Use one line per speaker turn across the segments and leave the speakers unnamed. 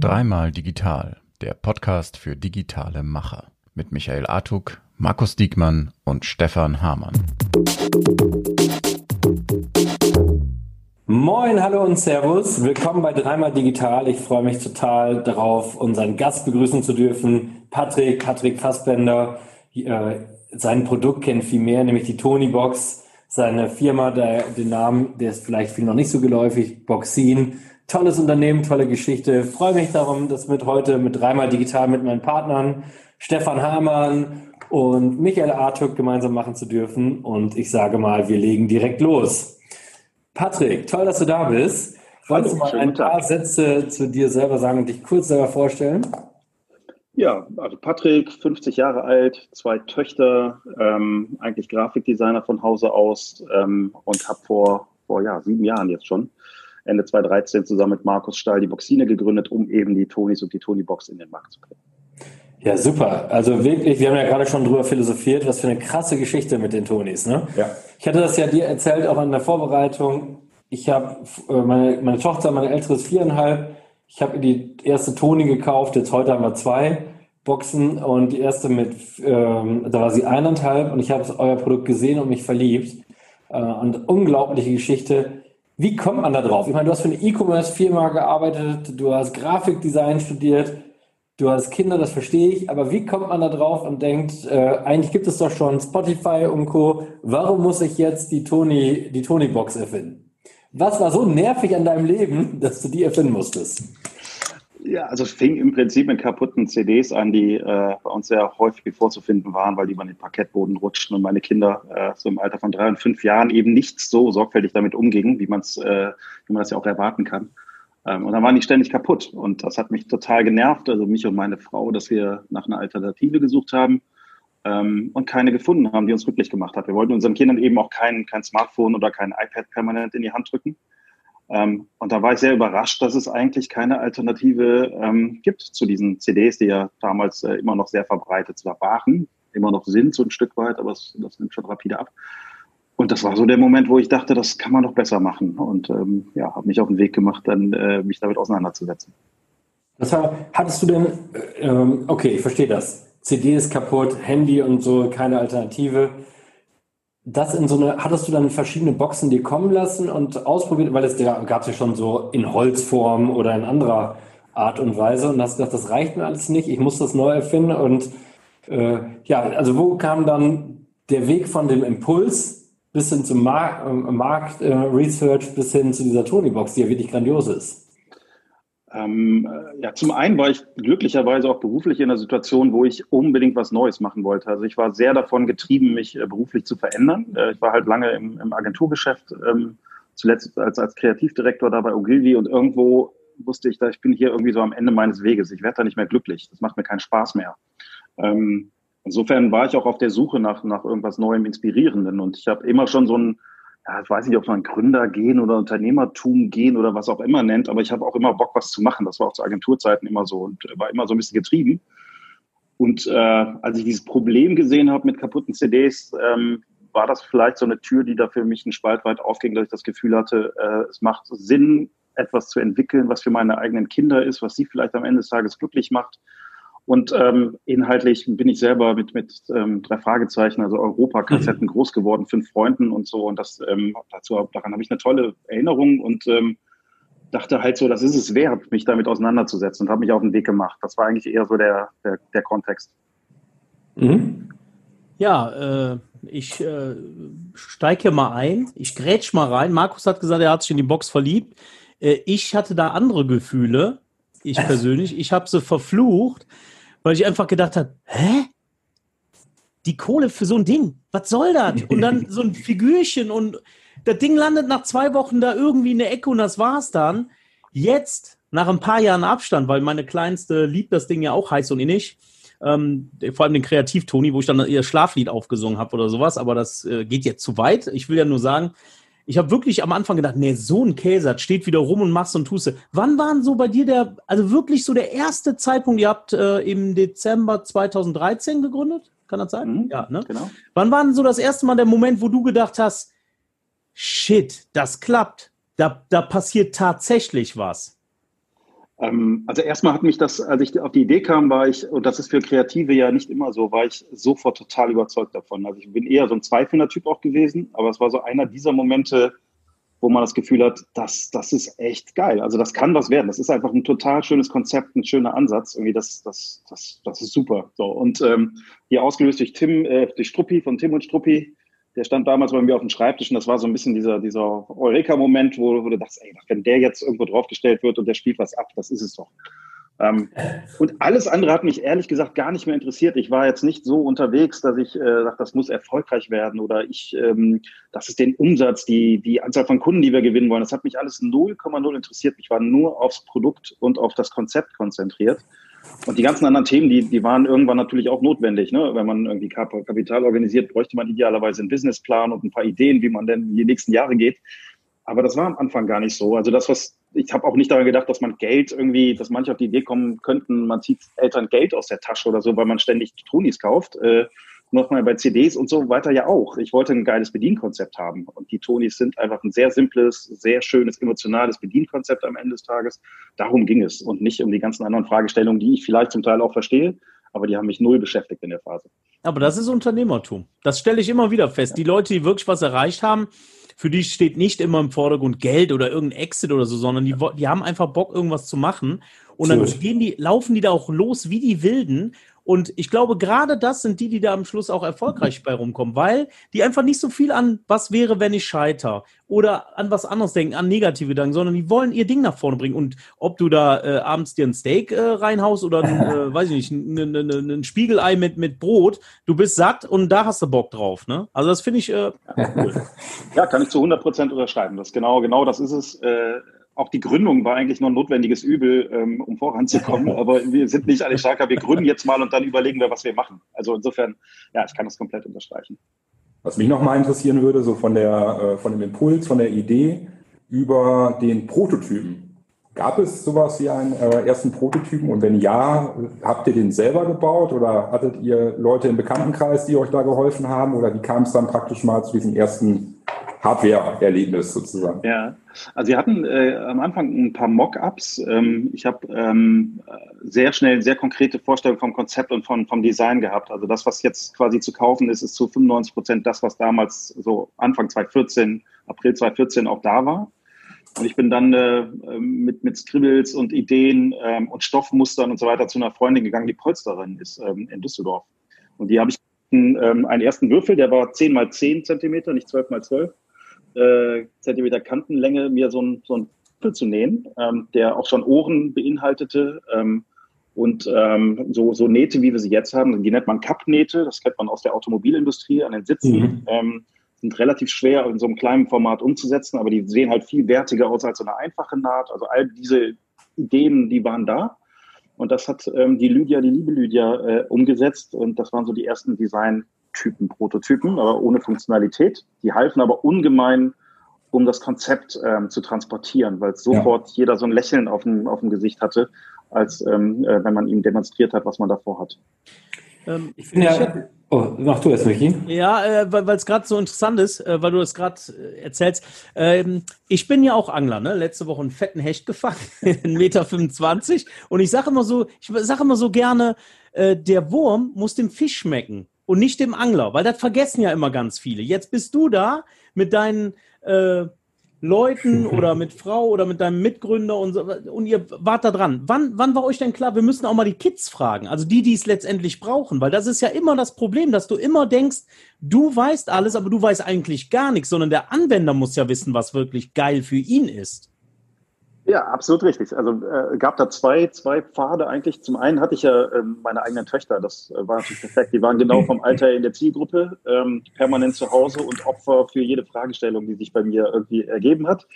Dreimal digital, der Podcast für digitale Macher mit Michael Artuk, Markus Diekmann und Stefan Hamann.
Moin, hallo und Servus. Willkommen bei Dreimal Digital. Ich freue mich total darauf, unseren Gast begrüßen zu dürfen. Patrick, Patrick Fassbender. Äh, sein Produkt kennt viel mehr, nämlich die Tony Box. Seine Firma, der, den Namen, der ist vielleicht viel noch nicht so geläufig, Boxin. Tolles Unternehmen, tolle Geschichte. Freue mich darum, das mit heute mit dreimal digital mit meinen Partnern Stefan Hamann und Michael Artuk gemeinsam machen zu dürfen. Und ich sage mal, wir legen direkt los. Patrick, toll, dass du da bist. Wolltest du mal ein paar. Sätze zu dir selber sagen und dich kurz selber vorstellen?
Ja, also Patrick, 50 Jahre alt, zwei Töchter, ähm, eigentlich Grafikdesigner von Hause aus ähm, und habe vor, vor ja, sieben Jahren jetzt schon Ende 2013 zusammen mit Markus Stahl die Boxine gegründet, um eben die Tonys und die Tony-Box in den Markt zu bringen.
Ja, super. Also wirklich, wir haben ja gerade schon drüber philosophiert, was für eine krasse Geschichte mit den Tonys. Ne? Ja. Ich hatte das ja dir erzählt, auch an der Vorbereitung. Ich habe äh, meine, meine Tochter, meine ältere ist viereinhalb. Ich habe die erste Tony gekauft. Jetzt heute haben wir zwei Boxen und die erste mit, ähm, da war sie eineinhalb und ich habe euer Produkt gesehen und mich verliebt. Äh, und unglaubliche Geschichte wie kommt man da drauf? Ich meine, du hast für eine E-Commerce-Firma gearbeitet, du hast Grafikdesign studiert, du hast Kinder, das verstehe ich, aber wie kommt man da drauf und denkt, äh, eigentlich gibt es doch schon Spotify und Co. Warum muss ich jetzt die Tony, die Tony-Box erfinden? Was war so nervig an deinem Leben, dass du die erfinden musstest?
Ja, also es fing im Prinzip mit kaputten CDs an, die äh, bei uns sehr häufig vorzufinden waren, weil die über den Parkettboden rutschten und meine Kinder äh, so im Alter von drei und fünf Jahren eben nicht so sorgfältig damit umgingen, wie, man's, äh, wie man das ja auch erwarten kann. Ähm, und dann waren die ständig kaputt und das hat mich total genervt, also mich und meine Frau, dass wir nach einer Alternative gesucht haben ähm, und keine gefunden haben, die uns glücklich gemacht hat. Wir wollten unseren Kindern eben auch kein, kein Smartphone oder kein iPad permanent in die Hand drücken. Ähm, und da war ich sehr überrascht, dass es eigentlich keine Alternative ähm, gibt zu diesen CDs, die ja damals äh, immer noch sehr verbreitet waren, immer noch sind so ein Stück weit, aber es, das nimmt schon rapide ab. Und das war so der Moment, wo ich dachte, das kann man doch besser machen. Und ähm, ja, habe mich auf den Weg gemacht, dann äh, mich damit auseinanderzusetzen.
Das war, hattest du denn, äh, ähm, okay, ich verstehe das. CD ist kaputt, Handy und so, keine Alternative das in so eine, hattest du dann verschiedene Boxen dir kommen lassen und ausprobiert, weil es gab es ja schon so in Holzform oder in anderer Art und Weise und hast gesagt, das reicht mir alles nicht, ich muss das neu erfinden und äh, ja, also wo kam dann der Weg von dem Impuls bis hin zum Markt, äh, Markt äh, Research bis hin zu dieser Tony-Box, die ja wirklich grandios ist?
Ähm, äh, ja, zum einen war ich glücklicherweise auch beruflich in einer Situation, wo ich unbedingt was Neues machen wollte. Also ich war sehr davon getrieben, mich äh, beruflich zu verändern. Äh, ich war halt lange im, im Agenturgeschäft, ähm, zuletzt als, als Kreativdirektor da bei Ogilvy und irgendwo wusste ich, da ich bin hier irgendwie so am Ende meines Weges. Ich werde da nicht mehr glücklich. Das macht mir keinen Spaß mehr. Ähm, insofern war ich auch auf der Suche nach, nach irgendwas Neuem, Inspirierenden und ich habe immer schon so ein ja, ich weiß nicht, ob man Gründer gehen oder Unternehmertum gehen oder was auch immer nennt, aber ich habe auch immer Bock, was zu machen. Das war auch zu Agenturzeiten immer so und war immer so ein bisschen getrieben. Und äh, als ich dieses Problem gesehen habe mit kaputten CDs, ähm, war das vielleicht so eine Tür, die da für mich einen Spalt weit aufging, dass ich das Gefühl hatte, äh, es macht Sinn, etwas zu entwickeln, was für meine eigenen Kinder ist, was sie vielleicht am Ende des Tages glücklich macht und ähm, inhaltlich bin ich selber mit, mit ähm, drei Fragezeichen, also Europa-Kassetten mhm. groß geworden, fünf Freunden und so. Und das ähm, dazu, daran habe ich eine tolle Erinnerung und ähm, dachte halt so, das ist es wert, mich damit auseinanderzusetzen und habe mich auf den Weg gemacht. Das war eigentlich eher so der, der, der Kontext.
Mhm. Ja, äh, ich äh, steige mal ein, ich grätsch mal rein. Markus hat gesagt, er hat sich in die Box verliebt. Äh, ich hatte da andere Gefühle, ich persönlich. Ich habe sie verflucht, weil ich einfach gedacht habe, hä? Die Kohle für so ein Ding, was soll das? Und dann so ein Figürchen und das Ding landet nach zwei Wochen da irgendwie in der Ecke und das war's dann. Jetzt, nach ein paar Jahren Abstand, weil meine Kleinste liebt das Ding ja auch heiß und innig, ähm, vor allem den Kreativ-Toni, wo ich dann ihr Schlaflied aufgesungen habe oder sowas, aber das äh, geht jetzt zu weit. Ich will ja nur sagen, ich habe wirklich am Anfang gedacht, nee, so ein Käse, steht wieder rum und machst und tust. Wann waren so bei dir der, also wirklich so der erste Zeitpunkt, ihr habt äh, im Dezember 2013 gegründet? Kann das sein? Mhm, ja, ne? Genau. Wann war denn so das erste Mal der Moment, wo du gedacht hast, shit, das klappt? da, da passiert tatsächlich was.
Ähm, also erstmal hat mich das, als ich auf die Idee kam, war ich, und das ist für Kreative ja nicht immer so, war ich sofort total überzeugt davon. Also ich bin eher so ein zweifelnder Typ auch gewesen, aber es war so einer dieser Momente, wo man das Gefühl hat, das, das ist echt geil. Also das kann was werden. Das ist einfach ein total schönes Konzept, ein schöner Ansatz. Irgendwie das, das, das, das ist super. So und ähm, hier ausgelöst durch Tim, äh, durch Struppi von Tim und Struppi. Der stand damals bei mir auf dem Schreibtisch und das war so ein bisschen dieser, dieser Eureka-Moment, wo, wo du dachtest, ey, wenn der jetzt irgendwo draufgestellt wird und der spielt was ab, das ist es doch. Ähm, und alles andere hat mich ehrlich gesagt gar nicht mehr interessiert. Ich war jetzt nicht so unterwegs, dass ich äh, sage, das muss erfolgreich werden oder ich, ähm, das ist den Umsatz, die, die Anzahl von Kunden, die wir gewinnen wollen. Das hat mich alles 0,0 interessiert. Ich war nur aufs Produkt und auf das Konzept konzentriert. Und die ganzen anderen Themen, die, die waren irgendwann natürlich auch notwendig. Ne? Wenn man irgendwie Kapital organisiert, bräuchte man idealerweise einen Businessplan und ein paar Ideen, wie man denn in die nächsten Jahre geht. Aber das war am Anfang gar nicht so. Also das, was ich habe auch nicht daran gedacht, dass man Geld irgendwie, dass manche auf die Idee kommen könnten, man zieht Eltern Geld aus der Tasche oder so, weil man ständig Tonis kauft. Nochmal bei CDs und so weiter ja auch. Ich wollte ein geiles Bedienkonzept haben. Und die Tonis sind einfach ein sehr simples, sehr schönes, emotionales Bedienkonzept am Ende des Tages. Darum ging es und nicht um die ganzen anderen Fragestellungen, die ich vielleicht zum Teil auch verstehe, aber die haben mich null beschäftigt in der Phase.
Aber das ist Unternehmertum. Das stelle ich immer wieder fest. Ja. Die Leute, die wirklich was erreicht haben, für die steht nicht immer im Vordergrund Geld oder irgendein Exit oder so, sondern die, die haben einfach Bock, irgendwas zu machen. Und dann gehen die, laufen die da auch los wie die Wilden und ich glaube, gerade das sind die, die da am Schluss auch erfolgreich bei rumkommen, weil die einfach nicht so viel an, was wäre, wenn ich scheiter oder an was anderes denken, an negative Gedanken, sondern die wollen ihr Ding nach vorne bringen. Und ob du da äh, abends dir ein Steak äh, reinhaust oder, ein, äh, weiß ich nicht, ein, ein, ein, Spiegelei mit, mit Brot, du bist satt und da hast du Bock drauf. Ne? Also das finde ich äh, cool.
Ja, kann ich zu 100 Prozent unterschreiben. Das genau, genau das ist es. Auch die Gründung war eigentlich nur ein notwendiges Übel, ähm, um voranzukommen. Aber wir sind nicht alle starker. Wir gründen jetzt mal und dann überlegen wir, was wir machen. Also insofern, ja, ich kann das komplett unterstreichen.
Was mich nochmal interessieren würde, so von, der, äh, von dem Impuls, von der Idee über den Prototypen. Gab es sowas wie einen äh, ersten Prototypen? Und wenn ja, habt ihr den selber gebaut oder hattet ihr Leute im Bekanntenkreis, die euch da geholfen haben? Oder wie kam es dann praktisch mal zu diesem ersten Hardware-Erlebnis sozusagen.
Ja, also wir hatten äh, am Anfang ein paar Mock-ups. Ähm, ich habe ähm, sehr schnell sehr konkrete Vorstellungen vom Konzept und von, vom Design gehabt. Also das, was jetzt quasi zu kaufen ist, ist zu 95 Prozent das, was damals so Anfang 2014, April 2014 auch da war. Und ich bin dann äh, mit, mit Scribbles und Ideen ähm, und Stoffmustern und so weiter zu einer Freundin gegangen, die Polsterin ist ähm, in Düsseldorf. Und die habe ich ähm, einen ersten Würfel, der war 10 mal 10 Zentimeter, nicht 12 mal 12 äh, Zentimeter Kantenlänge mir so ein, so ein Apfel zu nähen, ähm, der auch schon Ohren beinhaltete. Ähm, und ähm, so, so Nähte, wie wir sie jetzt haben, die nennt man Kappnähte, das kennt man aus der Automobilindustrie an den Sitzen, mhm. ähm, sind relativ schwer in so einem kleinen Format umzusetzen, aber die sehen halt viel wertiger aus als so eine einfache Naht. Also all diese Ideen, die waren da. Und das hat ähm, die Lydia, die liebe Lydia, äh, umgesetzt. Und das waren so die ersten Design, Typen, Prototypen, aber ohne Funktionalität. Die halfen aber ungemein, um das Konzept ähm, zu transportieren, weil sofort ja. jeder so ein Lächeln auf dem, auf dem Gesicht hatte, als ähm, äh, wenn man ihm demonstriert hat, was man davor hat.
Ähm, ich finde ja. Oh, mach du es, Michi.
Ja, äh, weil es gerade so interessant ist, äh, weil du das gerade äh, erzählst. Ähm, ich bin ja auch Angler, ne? Letzte Woche einen fetten Hecht gefangen, 1,25 Meter. 25. Und ich sage immer so, ich sage immer so gerne, äh, der Wurm muss dem Fisch schmecken und nicht dem Angler, weil das vergessen ja immer ganz viele. Jetzt bist du da mit deinen äh, Leuten oder mit Frau oder mit deinem Mitgründer und, so, und ihr wart da dran. Wann, wann war euch denn klar, wir müssen auch mal die Kids fragen, also die, die es letztendlich brauchen, weil das ist ja immer das Problem, dass du immer denkst, du weißt alles, aber du weißt eigentlich gar nichts, sondern der Anwender muss ja wissen, was wirklich geil für ihn ist.
Ja, absolut richtig. Also äh, gab da zwei, zwei Pfade eigentlich. Zum einen hatte ich ja äh, meine eigenen Töchter, das äh, war natürlich perfekt. Die waren genau vom Alter in der Zielgruppe, ähm, permanent zu Hause und Opfer für jede Fragestellung, die sich bei mir irgendwie ergeben hat.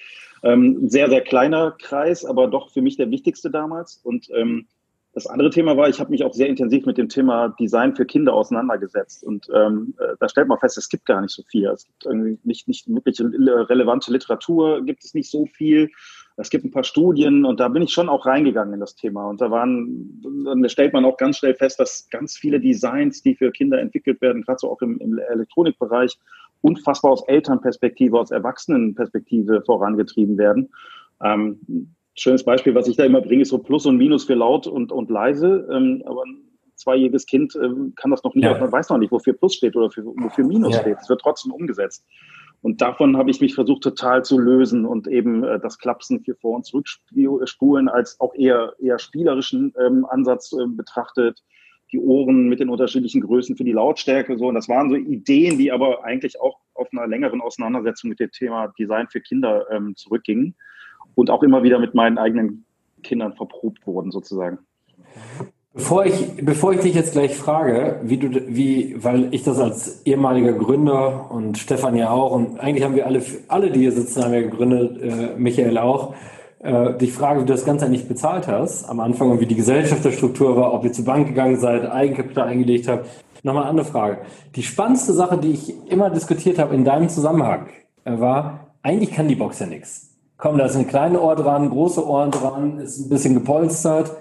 Ähm, sehr, sehr kleiner Kreis, aber doch für mich der wichtigste damals. Und ähm, das andere Thema war, ich habe mich auch sehr intensiv mit dem Thema Design für Kinder auseinandergesetzt. Und ähm, äh, da stellt man fest, es gibt gar nicht so viel. Es gibt irgendwie nicht, nicht wirklich relevante Literatur, gibt es nicht so viel. Es gibt ein paar Studien und da bin ich schon auch reingegangen in das Thema. Und da waren, dann stellt man auch ganz schnell fest, dass ganz viele Designs, die für Kinder entwickelt werden, gerade so auch im, im Elektronikbereich, unfassbar aus Elternperspektive, aus Erwachsenenperspektive vorangetrieben werden. Ähm, schönes Beispiel, was ich da immer bringe, ist so Plus und Minus für laut und, und leise. Ähm, aber ein zweijähriges Kind ähm, kann das noch nicht, ja. man weiß noch nicht, wofür Plus steht oder für, wofür Minus ja. steht. Es wird trotzdem umgesetzt. Und davon habe ich mich versucht total zu lösen und eben äh, das Klapsen für Vor- und Zurückspulen als auch eher, eher spielerischen ähm, Ansatz äh, betrachtet. Die Ohren mit den unterschiedlichen Größen für die Lautstärke so. Und das waren so Ideen, die aber eigentlich auch auf einer längeren Auseinandersetzung mit dem Thema Design für Kinder ähm, zurückgingen und auch immer wieder mit meinen eigenen Kindern verprobt wurden sozusagen.
Bevor ich, bevor ich dich jetzt gleich frage, wie du, wie, weil ich das als ehemaliger Gründer und Stefan ja auch und eigentlich haben wir alle, alle, die hier sitzen, haben ja gegründet, äh, Michael auch, äh, dich frage, wie du das Ganze eigentlich bezahlt hast am Anfang und wie die Gesellschafterstruktur war, ob ihr zur Bank gegangen seid, Eigenkapital eingelegt habt. Nochmal eine andere Frage. Die spannendste Sache, die ich immer diskutiert habe in deinem Zusammenhang, äh, war, eigentlich kann die Box ja nichts. Komm, da ist ein kleines Ohr dran, große Ohren dran, ist ein bisschen gepolstert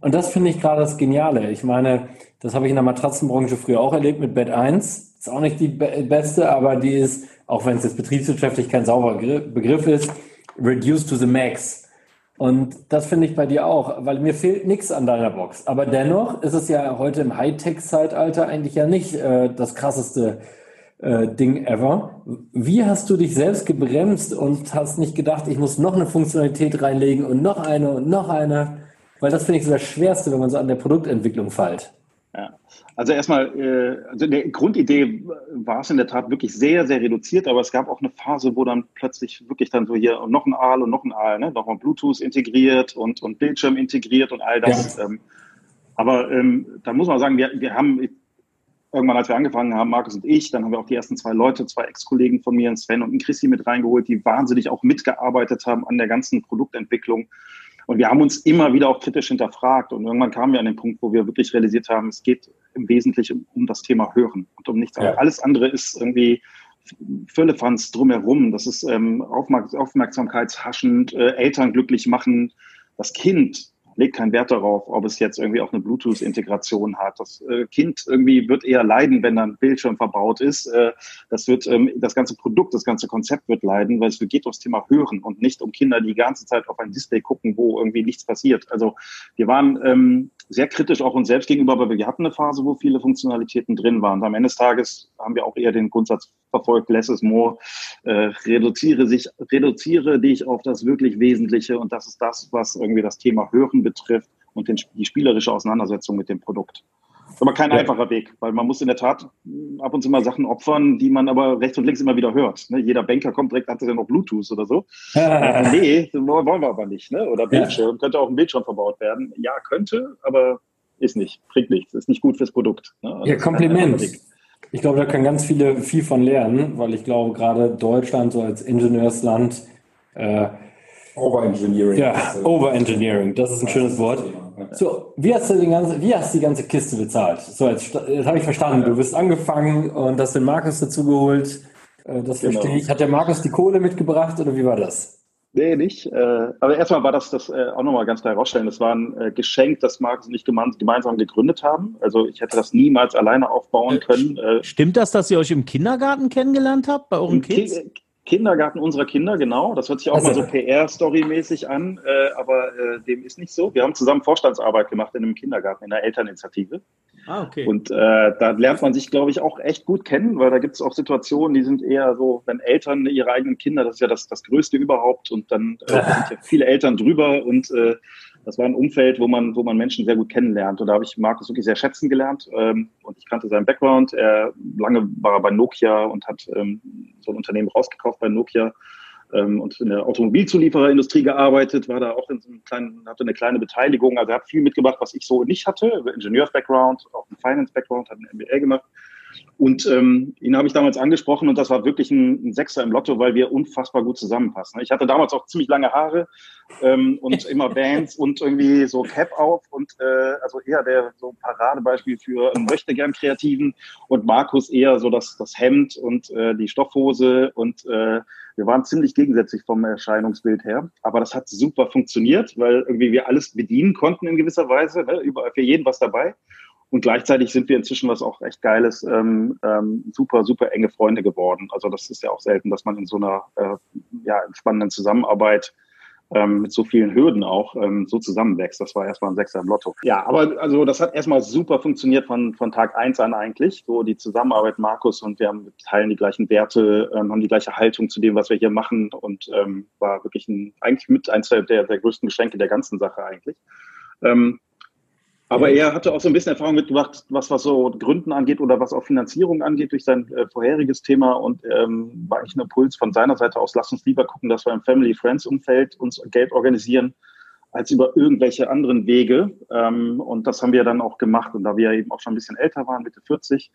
und das finde ich gerade das Geniale. Ich meine, das habe ich in der Matratzenbranche früher auch erlebt mit Bett 1. Ist auch nicht die beste, aber die ist, auch wenn es jetzt betriebswirtschaftlich kein sauberer Begriff ist, reduced to the max. Und das finde ich bei dir auch, weil mir fehlt nichts an deiner Box. Aber dennoch ist es ja heute im Hightech-Zeitalter eigentlich ja nicht äh, das krasseste äh, Ding ever. Wie hast du dich selbst gebremst und hast nicht gedacht, ich muss noch eine Funktionalität reinlegen und noch eine und noch eine? Weil das finde ich so das Schwerste, wenn man so an der Produktentwicklung fällt.
Ja, also erstmal, äh, also der Grundidee war es in der Tat wirklich sehr, sehr reduziert, aber es gab auch eine Phase, wo dann plötzlich wirklich dann so hier noch ein Aal und noch ein Aal, ne? nochmal Bluetooth integriert und, und Bildschirm integriert und all das. Ja. Ähm, aber ähm, da muss man sagen, wir, wir haben irgendwann, als wir angefangen haben, Markus und ich, dann haben wir auch die ersten zwei Leute, zwei Ex-Kollegen von mir, Sven und Christi mit reingeholt, die wahnsinnig auch mitgearbeitet haben an der ganzen Produktentwicklung. Und wir haben uns immer wieder auch kritisch hinterfragt. Und irgendwann kamen wir an den Punkt, wo wir wirklich realisiert haben, es geht im Wesentlichen um das Thema Hören und um nichts anderes. Ja. Alles andere ist irgendwie Füllefanz drumherum. Das ist ähm, aufmerksamkeitshaschend, äh, Eltern glücklich machen. Das Kind legt keinen Wert darauf, ob es jetzt irgendwie auch eine Bluetooth-Integration hat. Das äh, Kind irgendwie wird eher leiden, wenn dann Bildschirm verbaut ist. Äh, das wird, ähm, das ganze Produkt, das ganze Konzept wird leiden, weil es geht ums Thema Hören und nicht um Kinder, die die ganze Zeit auf ein Display gucken, wo irgendwie nichts passiert. Also wir waren ähm, sehr kritisch auch uns selbst gegenüber, weil wir hatten eine Phase, wo viele Funktionalitäten drin waren. Und am Ende des Tages haben wir auch eher den Grundsatz verfolgt, less is more, äh, reduziere sich, reduziere dich auf das wirklich Wesentliche und das ist das, was irgendwie das Thema Hören betrifft und den, die spielerische Auseinandersetzung mit dem Produkt. ist aber kein ja. einfacher Weg, weil man muss in der Tat ab und zu mal Sachen opfern, die man aber rechts und links immer wieder hört. Ne? Jeder Banker kommt direkt, hat ja noch Bluetooth oder so. äh, nee, wollen wir aber nicht. Ne? Oder Bildschirm, ja. könnte auch ein Bildschirm verbaut werden. Ja, könnte, aber ist nicht, bringt nichts, ist nicht gut fürs Produkt.
Ne? Also ja, Kompliment. Ich glaube, da können ganz viele viel von lernen, weil ich glaube, gerade Deutschland so als Ingenieursland äh,
Overengineering.
Ja, Overengineering, das ist ein schönes Wort. So, wie hast du, den ganzen, wie hast du die ganze Kiste bezahlt? So, jetzt, jetzt habe ich verstanden. Du bist angefangen und hast den Markus dazu geholt. Äh, das genau. verstehe ich. Hat der Markus die Kohle mitgebracht oder wie war das?
Nee, nicht. Äh, aber erstmal war das, das äh, auch nochmal ganz klar herausstellen. Das war ein Geschenk, das Markus und ich gemeinsam gegründet haben. Also ich hätte das niemals alleine aufbauen können.
Stimmt das, dass ihr euch im Kindergarten kennengelernt habt, bei euren Kids?
Kindergarten unserer Kinder, genau. Das hört sich auch also. mal so PR-Story-mäßig an, äh, aber äh, dem ist nicht so. Wir haben zusammen Vorstandsarbeit gemacht in einem Kindergarten, in einer Elterninitiative. Ah, okay. Und äh, da lernt man sich, glaube ich, auch echt gut kennen, weil da gibt es auch Situationen, die sind eher so, wenn Eltern ihre eigenen Kinder, das ist ja das, das Größte überhaupt und dann äh, sind ja viele Eltern drüber und äh, das war ein Umfeld, wo man, wo man Menschen sehr gut kennenlernt. Und da habe ich Markus wirklich sehr schätzen gelernt. Ähm, und ich kannte seinen Background. Er, lange war er bei Nokia und hat ähm, so ein Unternehmen rausgekauft bei Nokia ähm, und in der Automobilzuliefererindustrie gearbeitet, war da auch in so einem kleinen, hatte eine kleine Beteiligung. Also er hat viel mitgebracht, was ich so nicht hatte. Ingenieurs-Background, auch ein Finance-Background, hat ein MBA gemacht. Und ähm, ihn habe ich damals angesprochen und das war wirklich ein, ein, Sechser im Lotto, weil wir unfassbar gut zusammenpassen. Ich hatte damals auch ziemlich lange Haare ähm, und immer Bands und irgendwie so Cap auf und äh, also eher der so Paradebeispiel für einen möchte gern Kreativen und Markus eher so das, das Hemd und äh, die Stoffhose und äh, wir waren ziemlich gegensätzlich vom Erscheinungsbild her, aber das hat super funktioniert, weil irgendwie wir alles bedienen konnten in gewisser Weise, ne? überall für jeden was dabei. Und gleichzeitig sind wir inzwischen, was auch echt geil ist, ähm, ähm, super, super enge Freunde geworden. Also das ist ja auch selten, dass man in so einer äh, ja, spannenden Zusammenarbeit ähm, mit so vielen Hürden auch ähm, so zusammenwächst. Das war erstmal ein Sechser im Lotto. Ja, aber also das hat erstmal super funktioniert von, von Tag eins an eigentlich. So die Zusammenarbeit Markus und wir haben teilen die gleichen Werte, ähm, haben die gleiche Haltung zu dem, was wir hier machen und ähm, war wirklich ein, eigentlich mit eins der, der größten Geschenke der ganzen Sache eigentlich. Ähm, aber er hatte auch so ein bisschen Erfahrung mitgebracht, was, was so Gründen angeht oder was auch Finanzierung angeht durch sein äh, vorheriges Thema und ähm, war eigentlich ein Impuls von seiner Seite aus, lass uns lieber gucken, dass wir im Family-Friends-Umfeld uns Geld organisieren, als über irgendwelche anderen Wege. Ähm, und das haben wir dann auch gemacht. Und da wir eben auch schon ein bisschen älter waren, Mitte 40,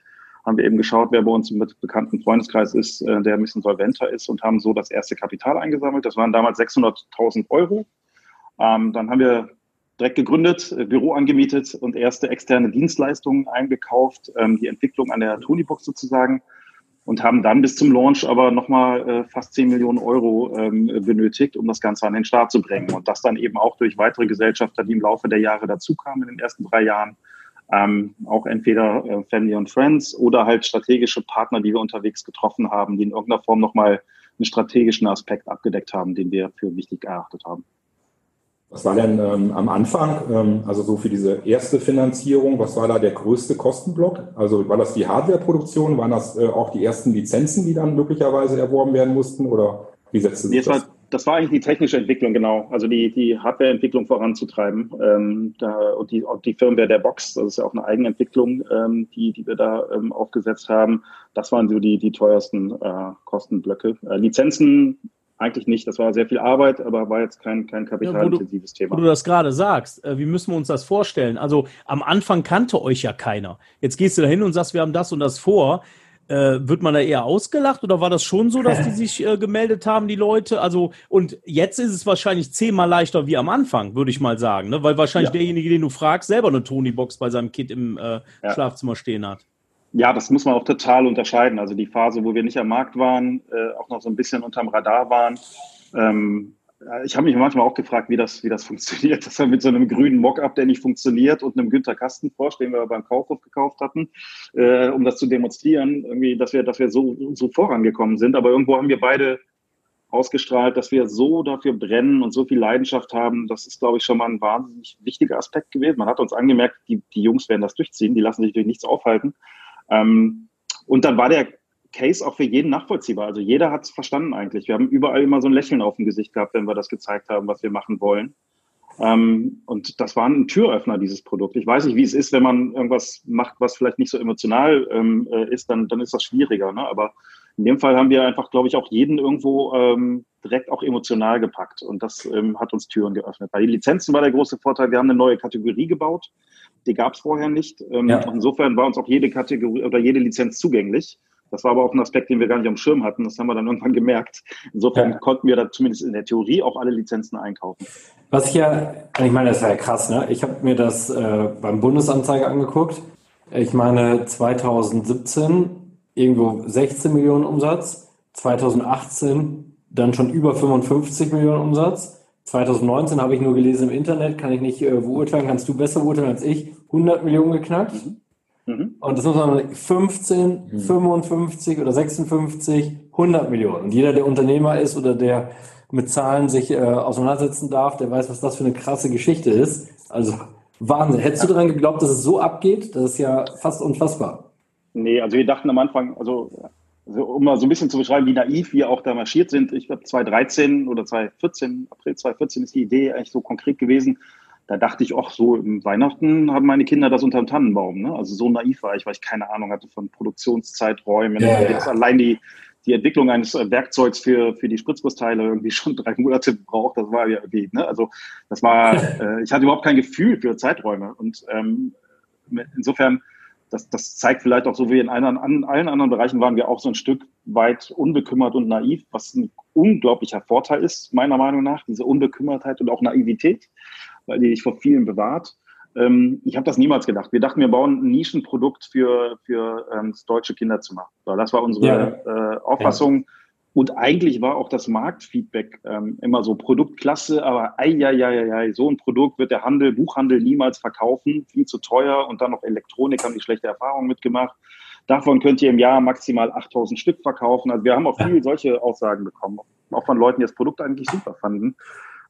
haben wir eben geschaut, wer bei uns im bekannten Freundeskreis ist, äh, der ein bisschen solventer ist und haben so das erste Kapital eingesammelt. Das waren damals 600.000 Euro. Ähm, dann haben wir direkt gegründet, äh, Büro angemietet und erste externe Dienstleistungen eingekauft, ähm, die Entwicklung an der Tonybox sozusagen und haben dann bis zum Launch aber nochmal äh, fast 10 Millionen Euro ähm, benötigt, um das Ganze an den Start zu bringen. Und das dann eben auch durch weitere Gesellschafter, die im Laufe der Jahre dazukamen in den ersten drei Jahren. Ähm, auch entweder äh, Family und Friends oder halt strategische Partner, die wir unterwegs getroffen haben, die in irgendeiner Form nochmal einen strategischen Aspekt abgedeckt haben, den wir für wichtig erachtet haben.
Was war denn ähm, am Anfang, ähm, also so für diese erste Finanzierung, was war da der größte Kostenblock? Also war das die Hardwareproduktion? Waren das äh, auch die ersten Lizenzen, die dann möglicherweise erworben werden mussten? Oder wie setzte sich
das? War, das war eigentlich die technische Entwicklung, genau. Also die, die Hardwareentwicklung voranzutreiben. Ähm, da, und, die, und die Firmware der Box, das ist ja auch eine Eigenentwicklung, ähm, die, die wir da ähm, aufgesetzt haben. Das waren so die, die teuersten äh, Kostenblöcke. Äh, Lizenzen eigentlich nicht. Das war sehr viel Arbeit, aber war jetzt kein, kein kapitalintensives
ja,
Thema.
Wo du das gerade sagst, äh, wie müssen wir uns das vorstellen? Also am Anfang kannte euch ja keiner. Jetzt gehst du da hin und sagst, wir haben das und das vor. Äh, wird man da eher ausgelacht oder war das schon so, dass die sich äh, gemeldet haben, die Leute? Also, und jetzt ist es wahrscheinlich zehnmal leichter wie am Anfang, würde ich mal sagen, ne? weil wahrscheinlich ja. derjenige, den du fragst, selber eine Tony-Box bei seinem Kind im äh, ja. Schlafzimmer stehen hat.
Ja, das muss man auch total unterscheiden. Also die Phase, wo wir nicht am Markt waren, äh, auch noch so ein bisschen unterm Radar waren. Ähm, ich habe mich manchmal auch gefragt, wie das, wie das funktioniert. Das war mit so einem grünen Mockup, der nicht funktioniert, und einem Günter Kastenfrosch, den wir beim Kaufhof gekauft hatten, äh, um das zu demonstrieren, irgendwie, dass wir, dass wir so, so vorangekommen sind. Aber irgendwo haben wir beide ausgestrahlt, dass wir so dafür brennen und so viel Leidenschaft haben. Das ist, glaube ich, schon mal ein wahnsinnig wichtiger Aspekt gewesen. Man hat uns angemerkt, die, die Jungs werden das durchziehen, die lassen sich durch nichts aufhalten. Ähm, und dann war der Case auch für jeden nachvollziehbar. Also jeder hat es verstanden eigentlich. Wir haben überall immer so ein Lächeln auf dem Gesicht gehabt, wenn wir das gezeigt haben, was wir machen wollen. Ähm, und das war ein Türöffner, dieses Produkt. Ich weiß nicht, wie es ist, wenn man irgendwas macht, was vielleicht nicht so emotional ähm, äh, ist, dann, dann ist das schwieriger. Ne? Aber in dem Fall haben wir einfach, glaube ich, auch jeden irgendwo ähm, direkt auch emotional gepackt. Und das ähm, hat uns Türen geöffnet. Bei den Lizenzen war der große Vorteil, wir haben eine neue Kategorie gebaut. Die gab es vorher nicht. Ähm, ja. Insofern war uns auch jede Kategorie oder jede Lizenz zugänglich. Das war aber auch ein Aspekt, den wir gar nicht am Schirm hatten. Das haben wir dann irgendwann gemerkt. Insofern ja. konnten wir da zumindest in der Theorie auch alle Lizenzen einkaufen.
Was ich ja, ich meine, das ist ja krass, ne? Ich habe mir das äh, beim Bundesanzeiger angeguckt. Ich meine, 2017 irgendwo 16 Millionen Umsatz, 2018 dann schon über 55 Millionen Umsatz. 2019 habe ich nur gelesen im Internet, kann ich nicht äh, beurteilen, kannst du besser beurteilen als ich, 100 Millionen geknackt. Mhm. Mhm. Und das muss man 15, mhm. 55 oder 56, 100 Millionen. Und jeder, der Unternehmer ist oder der mit Zahlen sich äh, auseinandersetzen darf, der weiß, was das für eine krasse Geschichte ist. Also Wahnsinn. Hättest du daran geglaubt, dass es so abgeht? Das ist ja fast unfassbar.
Nee, also wir dachten am Anfang, also, also um mal so ein bisschen zu beschreiben, wie naiv wir auch da marschiert sind. Ich glaube 2013 oder 2014, April 2014 ist die Idee eigentlich so konkret gewesen. Da dachte ich, ach, so im Weihnachten haben meine Kinder das unter dem Tannenbaum. Ne? Also so naiv war ich, weil ich keine Ahnung hatte von Produktionszeiträumen. Ja, ja. Allein die, die Entwicklung eines Werkzeugs für, für die Spritzgussteile irgendwie schon drei Monate braucht, das war ja irgendwie, ne? Also das war, äh, ich hatte überhaupt kein Gefühl für Zeiträume. Und ähm, insofern das, das zeigt vielleicht auch so wie in allen, an, allen anderen Bereichen waren wir auch so ein Stück weit unbekümmert und naiv, was ein unglaublicher Vorteil ist, meiner Meinung nach, diese Unbekümmertheit und auch Naivität, weil die dich vor vielen bewahrt. Ähm, ich habe das niemals gedacht. Wir dachten, wir bauen ein Nischenprodukt für, für ähm, das deutsche Kinderzimmer. Das war unsere ja. äh, Auffassung. Ja. Und eigentlich war auch das Marktfeedback ähm, immer so Produktklasse, aber ei, ei, ei, ei, so ein Produkt wird der Handel, Buchhandel niemals verkaufen, viel zu teuer und dann noch Elektronik haben die schlechte Erfahrungen mitgemacht. Davon könnt ihr im Jahr maximal 8000 Stück verkaufen. Also wir haben auch viel solche Aussagen bekommen, auch von Leuten, die das Produkt eigentlich super fanden,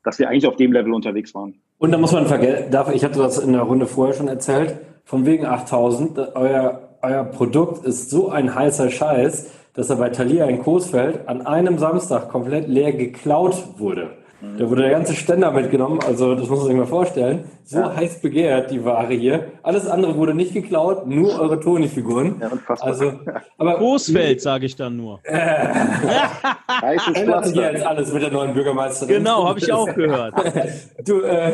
dass wir eigentlich auf dem Level unterwegs waren.
Und da muss man vergessen, ich hatte das in der Runde vorher schon erzählt, von wegen 8000, euer, euer Produkt ist so ein heißer Scheiß, dass er bei Thalia in Coesfeld an einem Samstag komplett leer geklaut wurde. Da wurde der ganze Ständer mitgenommen, also das muss man sich mal vorstellen. So ja. heiß begehrt die Ware hier. Alles andere wurde nicht geklaut, nur eure Toni-Figuren. Ja. Also,
aber Großfeld, sage ich dann nur. Äh,
Ändert sich jetzt alles mit der neuen Bürgermeisterin.
Genau, habe ich auch gehört.
du, äh,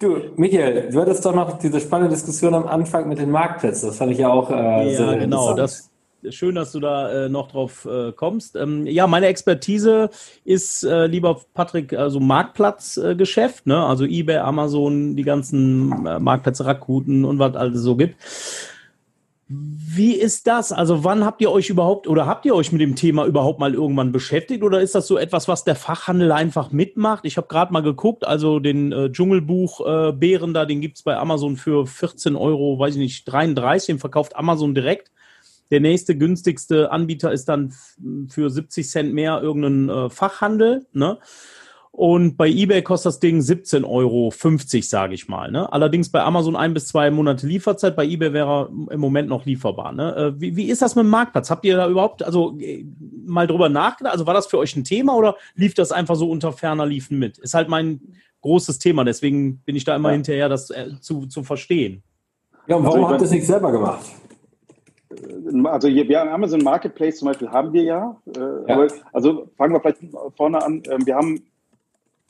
du, Michael, du hattest doch noch diese spannende Diskussion am Anfang mit den Marktplätzen. Das fand ich ja auch äh,
ja, sehr genau, das, schön, dass du da äh, noch drauf äh, kommst. Ähm, ja, meine Expertise ist, äh, lieber Patrick, also Marktplatzgeschäft, ne? also eBay, Amazon, die ganzen äh, Marktplätze, Rakuten und was alles so gibt. Wie ist das? Also wann habt ihr euch überhaupt oder habt ihr euch mit dem Thema überhaupt mal irgendwann beschäftigt oder ist das so etwas, was der Fachhandel einfach mitmacht? Ich habe gerade mal geguckt, also den äh, Dschungelbuch äh, Bären da, den gibt's bei Amazon für 14 Euro, weiß ich nicht, 33, den verkauft Amazon direkt. Der nächste günstigste Anbieter ist dann für 70 Cent mehr irgendein äh, Fachhandel. Ne? Und bei eBay kostet das Ding 17,50 Euro, sage ich mal. Ne? Allerdings bei Amazon ein bis zwei Monate Lieferzeit, bei eBay wäre er im Moment noch lieferbar. Ne? Äh, wie, wie ist das mit dem Marktplatz? Habt ihr da überhaupt also äh, mal drüber nachgedacht? Also war das für euch ein Thema oder lief das einfach so unter ferner Liefen mit? Ist halt mein großes Thema, deswegen bin ich da immer ja. hinterher, das äh, zu, zu verstehen.
Ja, und warum also, habt ihr es nicht selber gemacht?
Also hier, wir haben Amazon Marketplace zum Beispiel haben wir ja. Äh, ja. Aber, also fangen wir vielleicht vorne an. Ähm, wir haben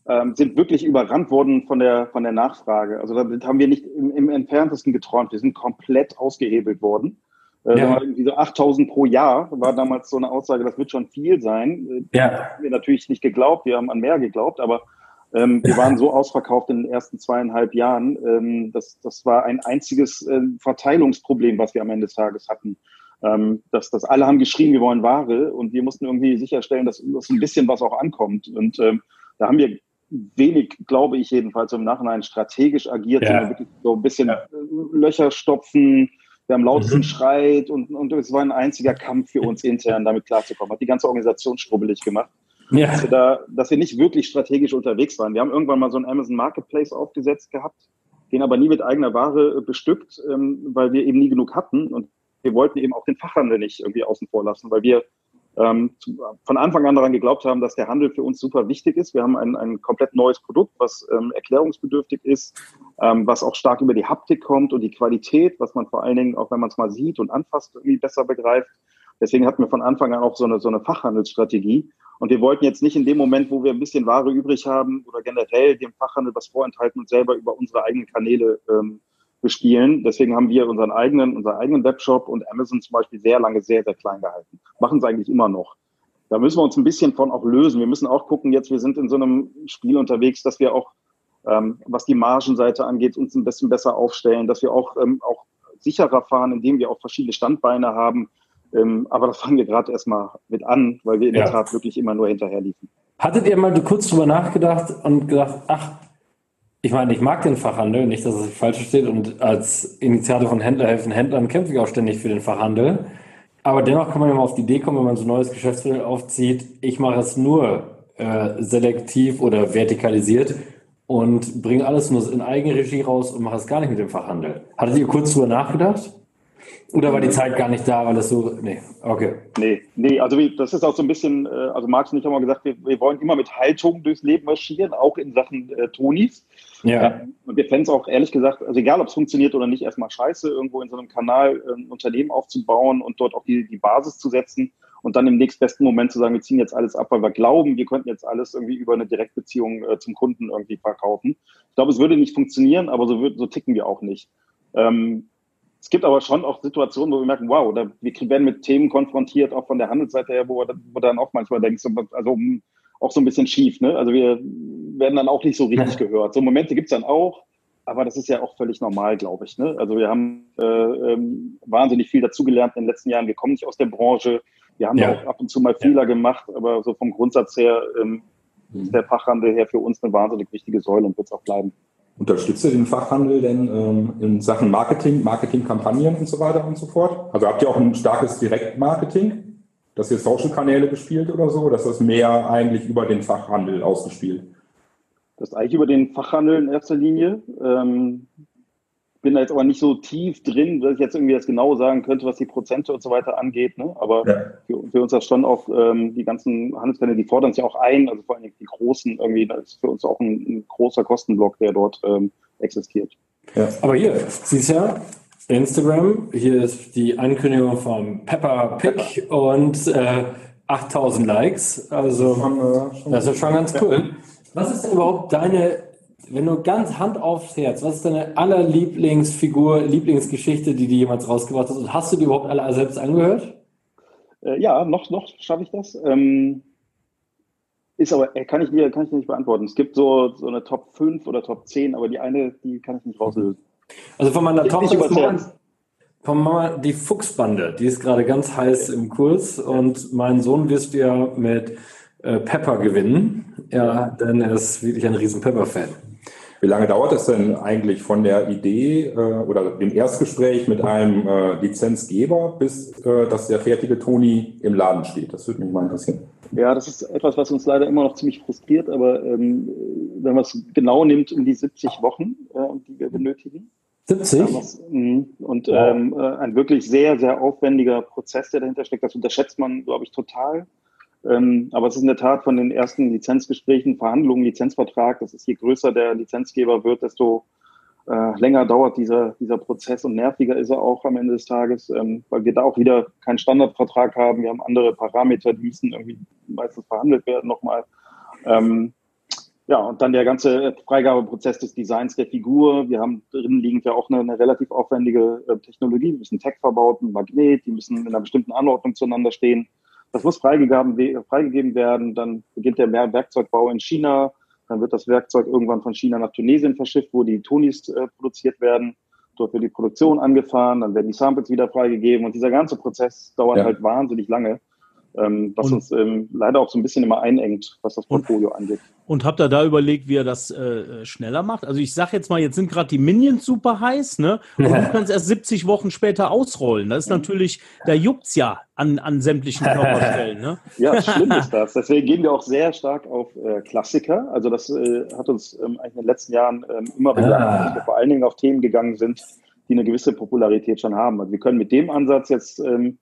ähm, sind wirklich überrannt worden von der von der Nachfrage. Also damit haben wir nicht im, im entferntesten geträumt. Wir sind komplett ausgehebelt worden. Äh, ja. Irgendwie so 8000 pro Jahr war damals so eine Aussage, das wird schon viel sein. Äh, ja. haben wir natürlich nicht geglaubt, wir haben an mehr geglaubt, aber ähm, wir waren so ausverkauft in den ersten zweieinhalb Jahren. Ähm, das, das war ein einziges äh, Verteilungsproblem, was wir am Ende des Tages hatten. Ähm, dass, dass alle haben geschrieben, wir wollen Ware und wir mussten irgendwie sicherstellen, dass, dass ein bisschen was auch ankommt. Und ähm, da haben wir wenig, glaube ich jedenfalls im Nachhinein, strategisch agiert, ja. wirklich so ein bisschen ja. Löcher stopfen, wir haben lautesten mhm. Schreit und, und es war ein einziger Kampf für uns intern, damit klarzukommen. Hat die ganze Organisation strubbelig gemacht ja. dass, wir da, dass wir nicht wirklich strategisch unterwegs waren. Wir haben irgendwann mal so einen Amazon Marketplace aufgesetzt gehabt, den aber nie mit eigener Ware äh, bestückt, ähm, weil wir eben nie genug hatten. Und wir wollten eben auch den Fachhandel nicht irgendwie außen vor lassen, weil wir ähm, von Anfang an daran geglaubt haben, dass der Handel für uns super wichtig ist. Wir haben ein, ein komplett neues Produkt, was ähm, erklärungsbedürftig ist, ähm, was auch stark über die Haptik kommt und die Qualität, was man vor allen Dingen, auch wenn man es mal sieht und anfasst, irgendwie besser begreift. Deswegen hatten wir von Anfang an auch so eine, so eine Fachhandelsstrategie. Und wir wollten jetzt nicht in dem Moment, wo wir ein bisschen Ware übrig haben oder generell dem Fachhandel was vorenthalten und selber über unsere eigenen Kanäle ähm, bespielen. Deswegen haben wir unseren eigenen, unseren eigenen Webshop und Amazon zum Beispiel sehr lange sehr, sehr klein gehalten. Machen es eigentlich immer noch. Da müssen wir uns ein bisschen von auch lösen. Wir müssen auch gucken, jetzt wir sind in so einem Spiel unterwegs, dass wir auch, ähm, was die Margenseite angeht, uns ein bisschen besser aufstellen, dass wir auch, ähm, auch sicherer fahren, indem wir auch verschiedene Standbeine haben, ähm, aber das fangen wir gerade erstmal mit an, weil wir in ja. der Tat wirklich immer nur hinterher liefen.
Hattet ihr mal kurz drüber nachgedacht und gedacht, ach, ich meine, ich mag den Fachhandel, nicht, dass es falsch steht. Und als Initiator von Händler helfen Händlern kämpfe ich auch ständig für den Fachhandel. Aber dennoch kann man ja mal auf die Idee kommen, wenn man so ein neues Geschäftsmodell aufzieht, ich mache es nur äh, selektiv oder vertikalisiert und bringe alles nur in Eigenregie raus und mache es gar nicht mit dem Fachhandel. Hattet ihr kurz drüber nachgedacht? Oder war die Zeit gar nicht da, weil das so. Nee, okay.
Nee, nee, also wie, das ist auch so ein bisschen, äh, also Marx und ich haben mal gesagt, wir, wir wollen immer mit Haltung durchs Leben marschieren, auch in Sachen äh, Tonis. Ja. Und wir fänden es auch ehrlich gesagt, also egal ob es funktioniert oder nicht, erstmal scheiße, irgendwo in so einem Kanal ein Unternehmen aufzubauen und dort auch die, die Basis zu setzen und dann im nächstbesten Moment zu sagen, wir ziehen jetzt alles ab, weil wir glauben, wir könnten jetzt alles irgendwie über eine Direktbeziehung äh, zum Kunden irgendwie verkaufen. Ich glaube, es würde nicht funktionieren, aber so, so ticken wir auch nicht. Ähm, es gibt aber schon auch Situationen, wo wir merken, wow, da, wir werden mit Themen konfrontiert, auch von der Handelsseite her, wo wo dann auch manchmal denkst, also auch so ein bisschen schief. Ne? Also wir werden dann auch nicht so richtig gehört. So Momente gibt's dann auch, aber das ist ja auch völlig normal, glaube ich. Ne? Also wir haben äh, ähm, wahnsinnig viel dazugelernt in den letzten Jahren. Wir kommen nicht aus der Branche. Wir haben ja. auch ab und zu mal Fehler ja. gemacht, aber so vom Grundsatz her ähm, mhm. ist der Fachhandel her für uns eine wahnsinnig wichtige Säule und wird es auch bleiben.
Unterstützt ihr den Fachhandel denn ähm, in Sachen Marketing, Marketingkampagnen und so weiter und so fort? Also habt ihr auch ein starkes Direktmarketing, dass ihr Social-Kanäle bespielt oder so? Oder ist das mehr eigentlich über den Fachhandel ausgespielt?
Das ist eigentlich über den Fachhandel in erster Linie. Ähm, bin da jetzt aber nicht so tief drin, dass ich jetzt irgendwie das genau sagen könnte, was die Prozente und so weiter angeht. Ne? Aber ja. für, für, uns das schon auch ähm, die ganzen Handelskanäle, die fordern es ja auch ein, also vor allem die großen irgendwie, das ist für uns auch ein, ein großer Kostenblock, der dort ähm, existiert.
Ja. Aber hier, siehst ja, Instagram, hier ist die Ankündigung von Peppa Pig Pepper. und äh, 8000 Likes. Also, schon, äh, schon das ist schon ganz cool. Was ist denn überhaupt deine wenn du ganz Hand aufs Herz, was ist deine allerlieblingsfigur, Lieblingsgeschichte, die du jemals rausgebracht hast? Und hast du die überhaupt alle selbst angehört?
Äh, ja, noch, noch schaffe ich das. Ähm, ist aber, äh, kann ich, dir, kann ich nicht beantworten. Es gibt so, so eine Top 5 oder Top 10, aber die eine, die kann ich nicht rauslösen.
Also von meiner ist mein, von Mama die Fuchsbande, die ist gerade ganz heiß im Kurs und mein Sohn wirst du ja mit äh, Pepper gewinnen. Ja, denn er ist wirklich ein riesen Pepper-Fan.
Wie lange dauert es denn eigentlich von der Idee äh, oder dem Erstgespräch mit einem äh, Lizenzgeber, bis äh, dass der fertige Toni im Laden steht? Das würde mich mal interessieren.
Ja, das ist etwas, was uns leider immer noch ziemlich frustriert, aber ähm, wenn man es genau nimmt, um die 70 Wochen, äh, die wir benötigen.
70?
Mhm. Und ähm, äh, ein wirklich sehr, sehr aufwendiger Prozess, der dahinter steckt. Das unterschätzt man, glaube ich, total. Ähm, aber es ist in der Tat von den ersten Lizenzgesprächen, Verhandlungen, Lizenzvertrag, das ist je größer der Lizenzgeber wird, desto äh, länger dauert dieser, dieser Prozess und nerviger ist er auch am Ende des Tages, ähm, weil wir da auch wieder keinen Standardvertrag haben. Wir haben andere Parameter, die müssen irgendwie meistens verhandelt werden nochmal. Ähm, ja, und dann der ganze Freigabeprozess des Designs der Figur. Wir haben drin liegend ja auch eine, eine relativ aufwendige äh, Technologie. Wir müssen Tech verbaut, ein Magnet, die müssen in einer bestimmten Anordnung zueinander stehen. Das muss freigegeben, freigegeben werden. Dann beginnt der Werkzeugbau in China. Dann wird das Werkzeug irgendwann von China nach Tunesien verschifft, wo die Tonis äh, produziert werden. Dort wird die Produktion angefahren, dann werden die Samples wieder freigegeben und dieser ganze Prozess dauert ja. halt wahnsinnig lange ähm, was und, uns ähm, leider auch so ein bisschen immer einengt, was das Portfolio und, angeht.
Und habt ihr da überlegt, wie ihr das äh, schneller macht? Also ich sage jetzt mal, jetzt sind gerade die Minions super heiß, ne? Und du kannst erst 70 Wochen später ausrollen. Das ist natürlich, da juckt's ja an, an sämtlichen Körperstellen, ne?
Ja, schlimm ist das. Deswegen gehen wir auch sehr stark auf äh, Klassiker. Also das äh, hat uns ähm, eigentlich in den letzten Jahren ähm, immer wieder, ah. dass wir vor allen Dingen auf Themen gegangen sind, die eine gewisse Popularität schon haben. Also wir können mit dem Ansatz jetzt ähm,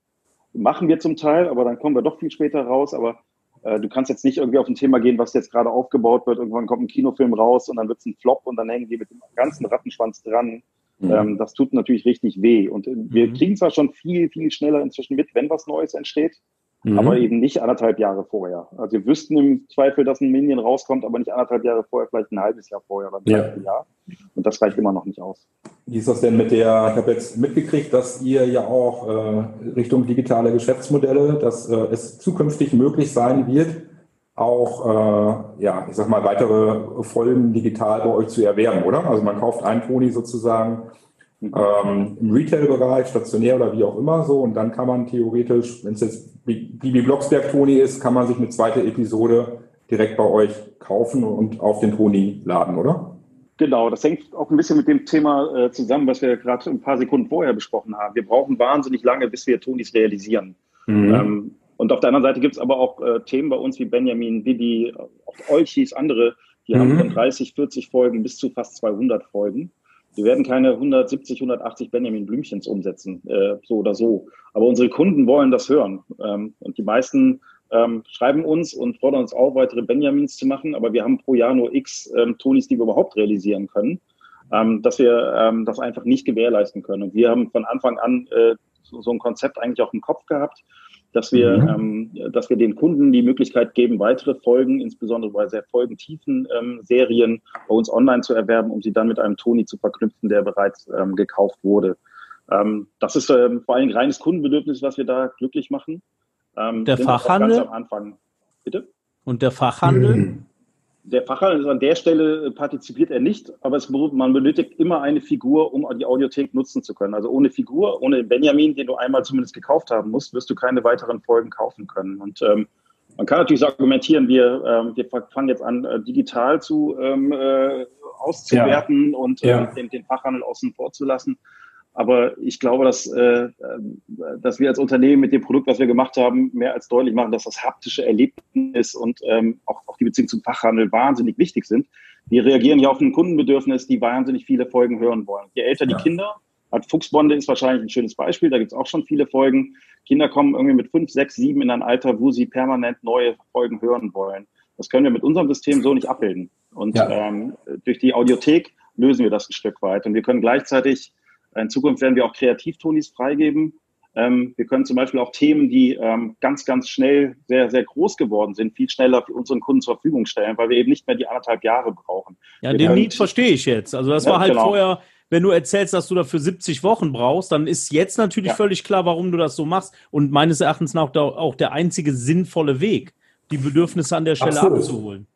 Machen wir zum Teil, aber dann kommen wir doch viel später raus. Aber äh, du kannst jetzt nicht irgendwie auf ein Thema gehen, was jetzt gerade aufgebaut wird. Irgendwann kommt ein Kinofilm raus und dann wird es ein Flop und dann hängen die mit dem ganzen Rattenschwanz dran. Mhm. Ähm, das tut natürlich richtig weh. Und äh, wir mhm. kriegen zwar schon viel, viel schneller inzwischen mit, wenn was Neues entsteht. Mhm. Aber eben nicht anderthalb Jahre vorher. Also wir wüssten im Zweifel, dass ein Minion rauskommt, aber nicht anderthalb Jahre vorher, vielleicht ein halbes Jahr vorher oder ein ja. Jahr. Und das reicht immer noch nicht aus.
Wie ist das denn mit der, ich habe jetzt mitgekriegt, dass ihr ja auch äh, Richtung digitale Geschäftsmodelle, dass äh, es zukünftig möglich sein wird, auch, äh, ja, ich sag mal, weitere Folgen digital bei euch zu erwerben, oder? Also man kauft einen Toni sozusagen ähm, im Retail-Bereich, stationär oder wie auch immer so. Und dann kann man theoretisch, wenn es jetzt Bibi Blocksberg-Toni ist, kann man sich eine zweite Episode direkt bei euch kaufen und auf den Toni laden, oder?
Genau, das hängt auch ein bisschen mit dem Thema äh, zusammen, was wir gerade ein paar Sekunden vorher besprochen haben. Wir brauchen wahnsinnig lange, bis wir Tonis realisieren. Mhm. Ähm, und auf der anderen Seite gibt es aber auch äh, Themen bei uns wie Benjamin, Bibi, auch Olchis, andere, die mhm. haben von 30, 40 Folgen bis zu fast 200 Folgen. Wir werden keine 170, 180 Benjamin Blümchens umsetzen, äh, so oder so. Aber unsere Kunden wollen das hören. Ähm, und die meisten ähm, schreiben uns und fordern uns auf, weitere Benjamins zu machen. Aber wir haben pro Jahr nur x ähm, Tonis, die wir überhaupt realisieren können, ähm, dass wir ähm, das einfach nicht gewährleisten können. Und wir haben von Anfang an äh, so, so ein Konzept eigentlich auch im Kopf gehabt, dass wir, mhm. ähm, dass wir den Kunden die Möglichkeit geben, weitere Folgen, insbesondere bei sehr folgentiefen ähm, Serien, bei uns online zu erwerben, um sie dann mit einem Toni zu verknüpfen, der bereits ähm, gekauft wurde. Ähm, das ist ähm, vor allem reines Kundenbedürfnis, was wir da glücklich machen.
Ähm, der Fachhandel?
am Anfang. Bitte?
Und der Fachhandel? Mhm.
Der Fachhandel ist an der Stelle äh, partizipiert er nicht, aber es, man benötigt immer eine Figur, um die Audiothek nutzen zu können. Also ohne Figur, ohne Benjamin, den du einmal zumindest gekauft haben musst, wirst du keine weiteren Folgen kaufen können. Und ähm, man kann natürlich so argumentieren, wir, ähm, wir fangen jetzt an, äh, digital zu ähm, äh, auszuwerten ja. und äh, Den, den Fachhandel außen vor zu lassen. Aber ich glaube, dass, äh, dass wir als Unternehmen mit dem Produkt, was wir gemacht haben, mehr als deutlich machen, dass das haptische Erlebnis und ähm, auch, auch die Beziehung zum Fachhandel wahnsinnig wichtig sind. Wir reagieren ja auf ein Kundenbedürfnis, die wahnsinnig viele Folgen hören wollen. Je älter ja. die Kinder, hat Fuchsbonde ist wahrscheinlich ein schönes Beispiel, da gibt es auch schon viele Folgen. Kinder kommen irgendwie mit fünf, sechs, sieben in ein Alter, wo sie permanent neue Folgen hören wollen. Das können wir mit unserem System so nicht abbilden. Und ja. ähm, durch die Audiothek lösen wir das ein Stück weit. Und wir können gleichzeitig in Zukunft werden wir auch Kreativtonis freigeben. Ähm, wir können zum Beispiel auch Themen, die ähm, ganz, ganz schnell sehr, sehr groß geworden sind, viel schneller für unseren Kunden zur Verfügung stellen, weil wir eben nicht mehr die anderthalb Jahre brauchen.
Ja, wir den Need verstehe ich jetzt. Also das ja, war halt genau. vorher, wenn du erzählst, dass du dafür 70 Wochen brauchst, dann ist jetzt natürlich ja. völlig klar, warum du das so machst. Und meines Erachtens nach auch der einzige sinnvolle Weg, die Bedürfnisse an der Stelle Absolut. abzuholen.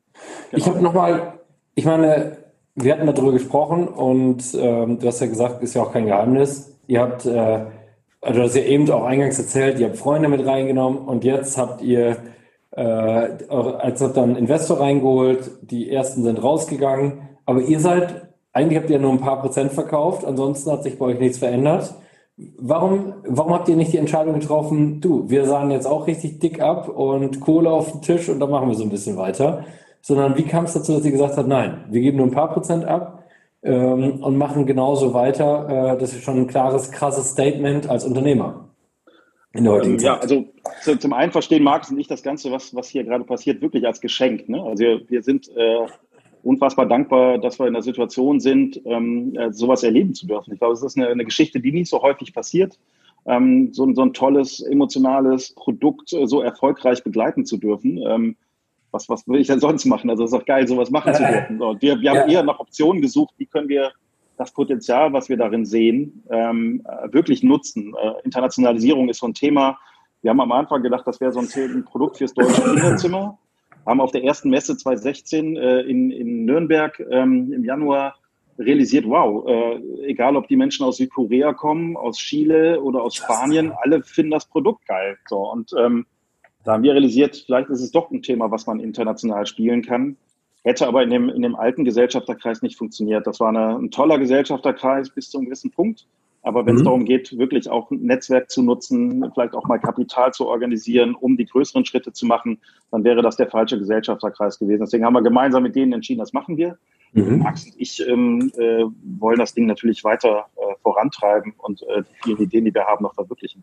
Genau. Ich habe nochmal, ich meine, wir hatten darüber gesprochen und ähm, du hast ja gesagt, ist ja auch kein Geheimnis. Ihr habt, äh, also hast ja eben auch eingangs erzählt, ihr habt Freunde mit reingenommen und jetzt habt ihr, äh, als habt dann Investor reingeholt, die ersten sind rausgegangen, aber ihr seid, eigentlich habt ihr nur ein paar Prozent verkauft, ansonsten hat sich bei euch nichts verändert. Warum, warum habt ihr nicht die Entscheidung getroffen, du, wir sahen jetzt auch richtig dick ab und Kohle auf den Tisch und dann machen wir so ein bisschen weiter? Sondern wie kam es dazu, dass sie gesagt hat, nein, wir geben nur ein paar Prozent ab ähm, und machen genauso weiter. Äh, das ist schon ein klares, krasses Statement als Unternehmer.
In der heutigen ähm, Zeit. Ja, also zum einen verstehen Markus und ich das Ganze, was, was hier gerade passiert, wirklich als Geschenk. Ne? Also wir, wir sind äh, unfassbar dankbar, dass wir in der Situation sind, ähm, äh, sowas erleben zu dürfen. Ich glaube, es ist eine, eine Geschichte, die nicht so häufig passiert. Ähm, so, so ein tolles, emotionales Produkt äh, so erfolgreich begleiten zu dürfen. Ähm, was, was will ich denn sonst machen? Also es ist doch geil, sowas machen zu dürfen. So, wir, wir haben ja. eher nach Optionen gesucht, wie können wir das Potenzial, was wir darin sehen, ähm, äh, wirklich nutzen. Äh, Internationalisierung ist so ein Thema. Wir haben am Anfang gedacht, das wäre so ein, ein Produkt fürs deutsche Kinderzimmer. Haben auf der ersten Messe 2016 äh, in, in Nürnberg ähm, im Januar realisiert, wow, äh, egal ob die Menschen aus Südkorea kommen, aus Chile oder aus Spanien, alle finden das Produkt geil. So, und ähm, da haben wir realisiert, vielleicht ist es doch ein Thema, was man international spielen kann. Hätte aber in dem, in dem alten Gesellschafterkreis nicht funktioniert. Das war eine, ein toller Gesellschafterkreis bis zu einem gewissen Punkt. Aber wenn es mhm. darum geht, wirklich auch ein Netzwerk zu nutzen, vielleicht auch mal Kapital zu organisieren, um die größeren Schritte zu machen, dann wäre das der falsche Gesellschafterkreis gewesen. Deswegen haben wir gemeinsam mit denen entschieden, das machen wir. Mhm. Max und ich ähm, äh, wollen das Ding natürlich weiter äh, vorantreiben und äh, die vielen Ideen, die wir haben, noch verwirklichen.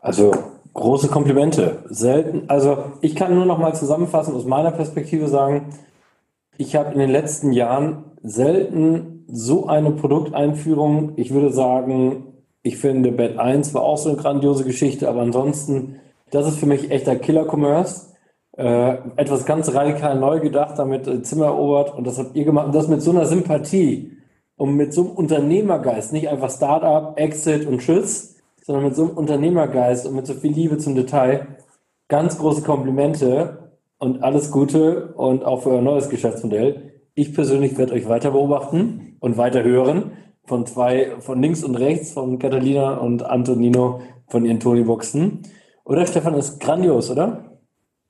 Also große Komplimente. Selten, also ich kann nur noch mal zusammenfassen aus meiner Perspektive sagen, ich habe in den letzten Jahren selten so eine Produkteinführung. Ich würde sagen, ich finde Bed 1 war auch so eine grandiose Geschichte, aber ansonsten, das ist für mich echter Killer-Commerce. Äh, etwas ganz radikal neu gedacht, damit äh, Zimmer erobert und das habt ihr gemacht und das mit so einer Sympathie und mit so einem Unternehmergeist, nicht einfach Startup, Exit und Tschüss, sondern mit so einem Unternehmergeist und mit so viel Liebe zum Detail. Ganz große Komplimente und alles Gute und auch für euer neues Geschäftsmodell. Ich persönlich werde euch weiter beobachten und weiter hören von zwei, von links und rechts, von Catalina und Antonino von ihren Tony-Boxen. Oder Stefan, ist grandios, oder?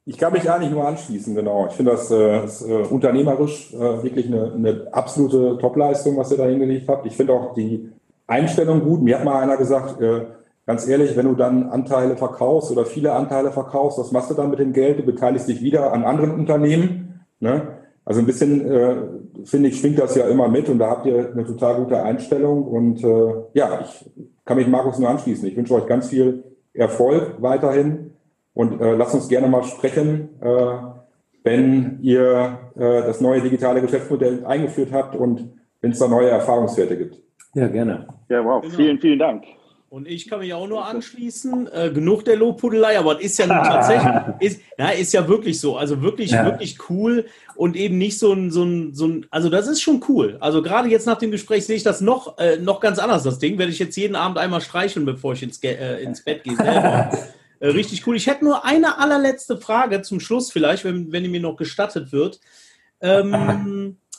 Ich kann mich eigentlich nur anschließen, genau. Ich finde das äh, ist, äh, unternehmerisch äh, wirklich eine, eine absolute Topleistung, was ihr da hingelegt habt. Ich finde auch die Einstellung gut. Mir hat mal einer gesagt, äh, ganz ehrlich, wenn du dann Anteile verkaufst oder viele Anteile verkaufst, was machst du dann mit dem Geld? Du beteiligst dich wieder an anderen Unternehmen. Ne? Also ein bisschen, äh, finde ich, schwingt das ja immer mit und da habt ihr eine total gute Einstellung. Und äh, ja, ich kann mich Markus nur anschließen. Ich wünsche euch ganz viel Erfolg weiterhin und äh, lasst uns gerne mal sprechen, äh, wenn ihr äh, das neue digitale Geschäftsmodell eingeführt habt und wenn es da neue Erfahrungswerte gibt.
Ja, gerne.
Ja, wow. Genau. Vielen, vielen Dank.
Und ich kann mich auch nur anschließen. Äh, genug der Lobpudelei, aber es ist ja tatsächlich, ist, na, ist ja wirklich so. Also wirklich, ja. wirklich cool und eben nicht so ein, so ein, so ein, also das ist schon cool. Also gerade jetzt nach dem Gespräch sehe ich das noch, äh, noch ganz anders, das Ding. Werde ich jetzt jeden Abend einmal streicheln, bevor ich ins, äh, ins Bett gehe äh, richtig cool. Ich hätte nur eine allerletzte Frage zum Schluss vielleicht, wenn, wenn die mir noch gestattet wird. Ähm,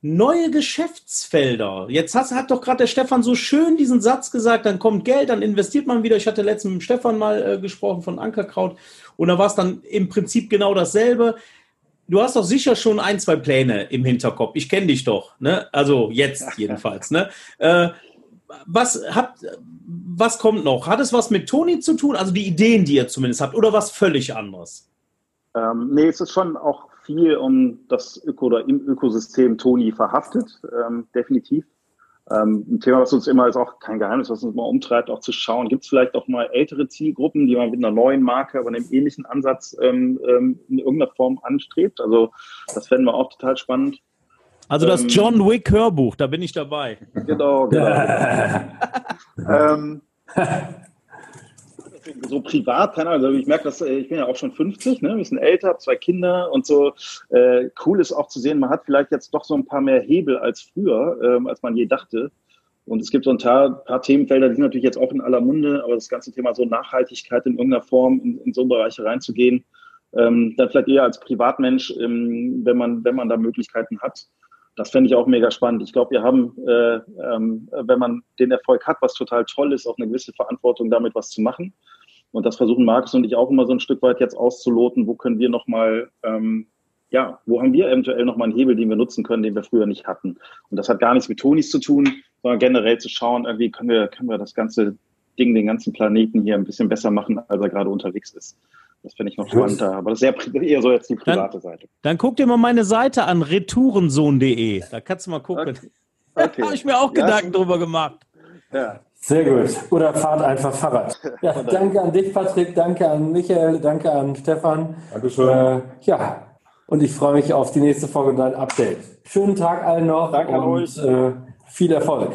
neue Geschäftsfelder. Jetzt hast, hat doch gerade der Stefan so schön diesen Satz gesagt, dann kommt Geld, dann investiert man wieder. Ich hatte letztens mit Stefan mal äh, gesprochen von Ankerkraut und da war es dann im Prinzip genau dasselbe. Du hast doch sicher schon ein, zwei Pläne im Hinterkopf. Ich kenne dich doch, ne? Also jetzt jedenfalls, ne? Äh, was habt, was kommt noch? Hat es was mit Toni zu tun? Also die Ideen, die ihr zumindest habt, oder was völlig anderes?
Ähm, nee, es ist schon auch viel um das Öko oder im Ökosystem Toni verhaftet, ähm, definitiv. Ähm, ein Thema, was uns immer ist auch kein Geheimnis, was uns mal umtreibt, auch zu schauen, gibt es vielleicht auch mal ältere Zielgruppen, die man mit einer neuen Marke, aber einem ähnlichen Ansatz ähm, ähm, in irgendeiner Form anstrebt. Also das fänden wir auch total spannend.
Also das ähm, John Wick Hörbuch, da bin ich dabei.
Genau, genau. ähm, so privat, keine Ahnung, also ich merke, dass äh, ich bin ja auch schon 50, ne, ein bisschen älter, zwei Kinder und so. Äh, cool ist auch zu sehen, man hat vielleicht jetzt doch so ein paar mehr Hebel als früher, ähm, als man je dachte. Und es gibt so ein paar, paar, Themenfelder, die sind natürlich jetzt auch in aller Munde, aber das ganze Thema so Nachhaltigkeit in irgendeiner Form in, in so Bereiche reinzugehen, ähm, dann vielleicht eher als Privatmensch, ähm, wenn man wenn man da Möglichkeiten hat. Das fände ich auch mega spannend. Ich glaube, wir haben, äh, ähm, wenn man den Erfolg hat, was total toll ist, auch eine gewisse Verantwortung, damit was zu machen. Und das versuchen Markus und ich auch immer so ein Stück weit jetzt auszuloten, wo können wir nochmal, ähm, ja, wo haben wir eventuell nochmal einen Hebel, den wir nutzen können, den wir früher nicht hatten. Und das hat gar nichts mit Tonis zu tun, sondern generell zu schauen, irgendwie können wir, können wir das ganze Ding, den ganzen Planeten hier ein bisschen besser machen, als er gerade unterwegs ist. Das finde ich noch spannender, aber das ist eher, eher so jetzt die private
dann,
Seite.
Dann guck dir mal meine Seite an, retourensohn.de. Da kannst du mal gucken. Okay. okay. da habe ich mir auch ja. Gedanken drüber gemacht.
Ja. Sehr gut. Oder fahrt einfach Fahrrad. Ja, danke an dich, Patrick. Danke an Michael. Danke an Stefan.
Dankeschön.
Äh, ja, und ich freue mich auf die nächste Folge und dein Update. Schönen Tag allen noch
danke
und äh, viel Erfolg.